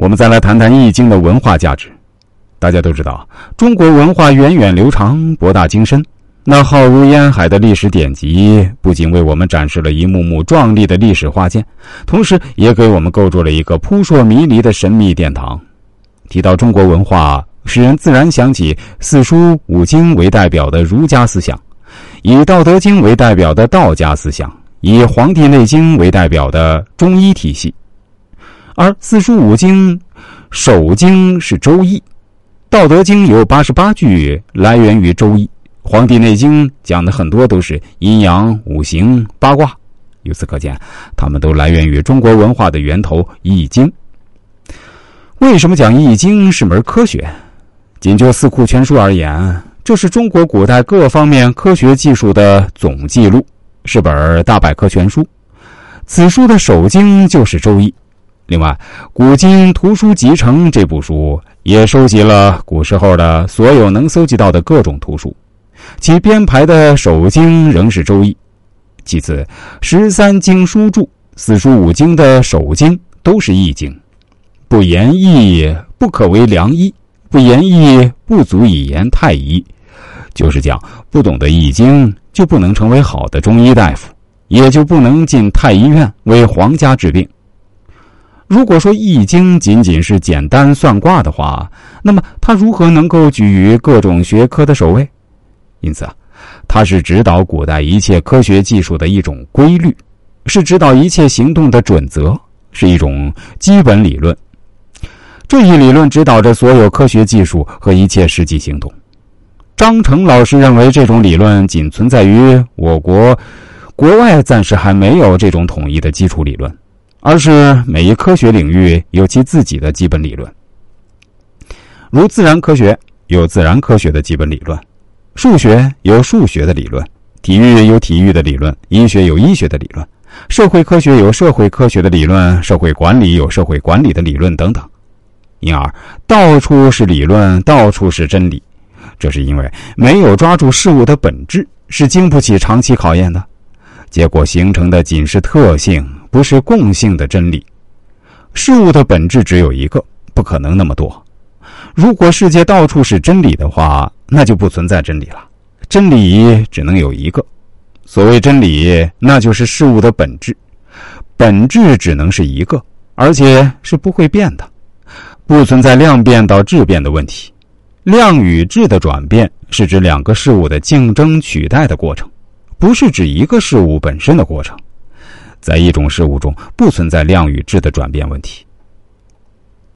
我们再来谈谈《易经》的文化价值。大家都知道，中国文化源远流长、博大精深。那浩如烟海的历史典籍，不仅为我们展示了一幕幕壮丽的历史画卷，同时也给我们构筑了一个扑朔迷离的神秘殿堂。提到中国文化，使人自然想起四书五经为代表的儒家思想，以《道德经》为代表的道家思想，以《黄帝内经》为代表的中医体系。而四书五经首经是《周易》，《道德经》有八十八句来源于《周易》。《黄帝内经》讲的很多都是阴阳、五行、八卦，由此可见，他们都来源于中国文化的源头《易经》。为什么讲《易经》是门科学？仅就《四库全书》而言，这是中国古代各方面科学技术的总记录，是本大百科全书。此书的首经就是《周易》。另外，《古今图书集成》这部书也收集了古时候的所有能搜集到的各种图书。其编排的首经仍是《周易》，其次十三经书注、四书五经的首经都是《易经》。不言易，不可为良医；不言易，不足以言太医。就是讲，不懂得《易经》，就不能成为好的中医大夫，也就不能进太医院为皇家治病。如果说《易经》仅仅是简单算卦的话，那么它如何能够居于各种学科的首位？因此啊，它是指导古代一切科学技术的一种规律，是指导一切行动的准则，是一种基本理论。这一理论指导着所有科学技术和一切实际行动。张成老师认为，这种理论仅存在于我国，国外暂时还没有这种统一的基础理论，而是每一科学领域有其自己的基本理论。如自然科学有自然科学的基本理论。数学有数学的理论，体育有体育的理论，医学有医学的理论，社会科学有社会科学的理论，社会管理有社会管理的理论等等。因而，到处是理论，到处是真理。这是因为没有抓住事物的本质，是经不起长期考验的。结果形成的仅是特性，不是共性的真理。事物的本质只有一个，不可能那么多。如果世界到处是真理的话，那就不存在真理了。真理只能有一个。所谓真理，那就是事物的本质。本质只能是一个，而且是不会变的，不存在量变到质变的问题。量与质的转变是指两个事物的竞争取代的过程，不是指一个事物本身的过程。在一种事物中，不存在量与质的转变问题。